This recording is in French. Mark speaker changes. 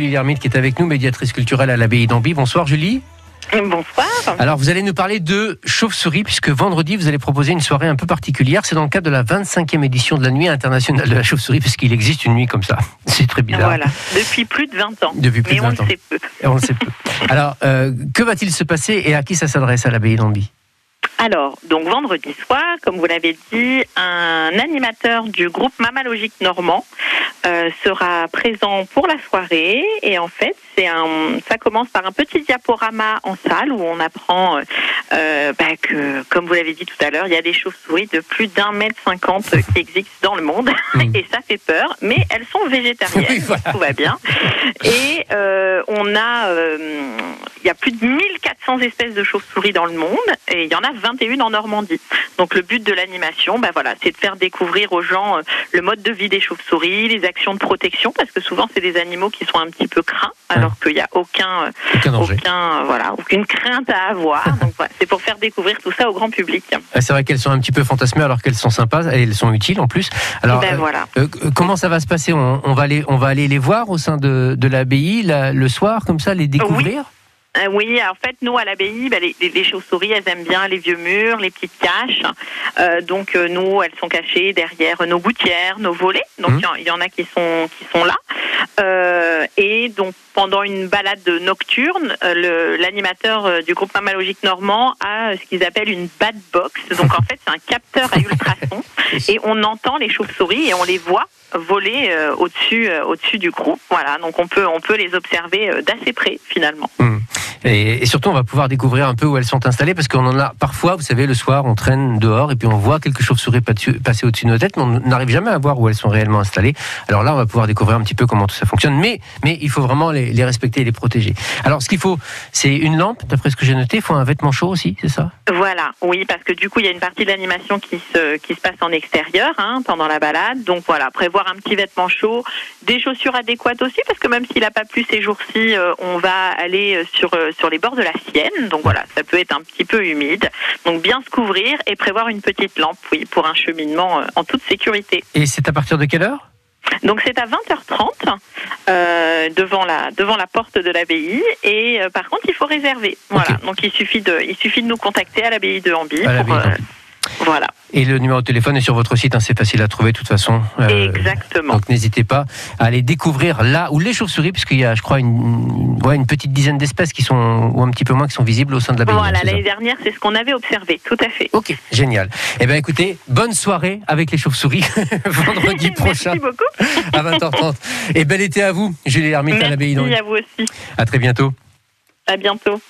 Speaker 1: Julie Lermite qui est avec nous, médiatrice culturelle à l'abbaye d'Amby. Bonsoir Julie.
Speaker 2: Bonsoir.
Speaker 1: Alors vous allez nous parler de chauve-souris puisque vendredi vous allez proposer une soirée un peu particulière. C'est dans le cadre de la 25e édition de la nuit internationale de la chauve-souris puisqu'il existe une nuit comme ça. C'est très bizarre.
Speaker 2: Voilà, depuis plus de 20 ans.
Speaker 1: Depuis plus
Speaker 2: Mais
Speaker 1: de
Speaker 2: on
Speaker 1: 20
Speaker 2: le
Speaker 1: ans.
Speaker 2: sait peu.
Speaker 1: Et on le sait peu. Alors euh, que va-t-il se passer et à qui ça s'adresse à l'abbaye d'Amby
Speaker 2: Alors, donc vendredi soir, comme vous l'avez dit, un animateur du groupe Mammalogique Normand euh, sera présent pour la soirée. Et en fait, c'est un, ça commence par un petit diaporama en salle où on apprend euh, euh, bah, que, comme vous l'avez dit tout à l'heure, il y a des chauves-souris de plus d'un mètre cinquante qui existent dans le monde.
Speaker 1: Mm.
Speaker 2: Et ça fait peur, mais elles sont végétariennes.
Speaker 1: Oui, voilà.
Speaker 2: Tout va bien. Et euh, on a, euh, il y a plus de 1400 espèces de chauves-souris dans le monde et il y en a 21 en Normandie. Donc le but de l'animation, bah voilà, c'est de faire découvrir aux gens euh, le mode de vie des chauves-souris, les actions de protection, parce que souvent c'est des animaux qui sont un petit peu craints, alors qu'il n'y a aucun, euh,
Speaker 1: Aucun
Speaker 2: euh, voilà, aucune crainte à avoir. Donc voilà, c'est pour faire découvrir tout ça au grand public.
Speaker 1: Ah, C'est vrai qu'elles sont un petit peu fantasmées alors qu'elles sont sympas et elles sont utiles en plus. Alors
Speaker 2: ben voilà.
Speaker 1: euh, comment ça va se passer? On, on va aller, on va aller les voir au sein de, de l'abbaye la- le soir comme ça, les découvrir?
Speaker 2: Euh, oui, en fait, nous, à l'abbaye, bah, les, les- les chauves-souris, elles aiment bien les vieux murs, les petites caches. Euh, donc, euh, nous, elles sont cachées derrière nos gouttières, nos volets. Donc, il y en- il y, en a qui sont, qui sont là. Euh, et donc, pendant une balade nocturne, euh, l'animateur du groupe Mammalogique Normand a ce qu'ils appellent une bad box. Donc, en fait, c'est un capteur à ultrasons. et on entend les chauves-souris et on les voit voler euh, au-dessus euh, au-dessus du groupe. Voilà, donc on peut on peut les observer euh, d'assez près finalement.
Speaker 1: Hum. Et, surtout, on va pouvoir découvrir un peu où elles sont installées parce qu'on en a parfois, vous savez, le soir, on traîne dehors et puis on voit quelque chauve-souris passer au-dessus de nos têtes, mais on n'arrive jamais à voir où elles sont réellement installées. Alors là, on va pouvoir découvrir un petit peu comment tout ça fonctionne, mais, il faut vraiment les, respecter et les protéger. Alors, ce qu'il faut, c'est une lampe, d'après ce que j'ai noté, il faut un vêtement chaud aussi, c'est ça?
Speaker 2: Voilà, oui, parce que du coup, il y a une partie de l'animation qui se, qui se passe en extérieur hein, pendant la balade. Donc voilà, prévoir un petit vêtement chaud, des chaussures adéquates aussi, parce que même s'il n'a pas plu ces jours-ci, euh, on va aller euh, sur, euh, sur les bords de la Sienne. Donc voilà, ça peut être un petit peu humide. Donc bien se couvrir et prévoir une petite lampe, oui, pour un cheminement euh, en toute sécurité.
Speaker 1: Et c'est à partir de quelle heure?
Speaker 2: Donc c'est à 20h30 euh, devant la devant la porte de l'abbaye et euh, par contre il faut réserver. Voilà. Donc il suffit de il suffit de nous contacter à l'abbaye de Hamby. Pour, euh, voilà.
Speaker 1: Et le numéro de téléphone est sur votre site, hein, c'est facile à trouver de toute façon. Euh,
Speaker 2: Exactement.
Speaker 1: Donc n'hésitez pas à aller découvrir là où les chauves-souris, puisqu'il y a, je crois, une, ouais, une petite dizaine d'espèces qui sont, ou un petit peu moins, qui sont visibles au sein de l'abbaye.
Speaker 2: Voilà,
Speaker 1: c'est ça
Speaker 2: l'année dernière, c'est ce qu'on avait observé, tout à fait.
Speaker 1: Ok, génial. Eh bien écoutez, bonne soirée avec les chauves-souris vendredi prochain
Speaker 2: Merci beaucoup.
Speaker 1: à 20h30. Et bel été à vous, Julie Hermite à l'abbaye
Speaker 2: Merci
Speaker 1: d'Angers.
Speaker 2: à vous aussi.
Speaker 1: À très bientôt.
Speaker 2: À bientôt.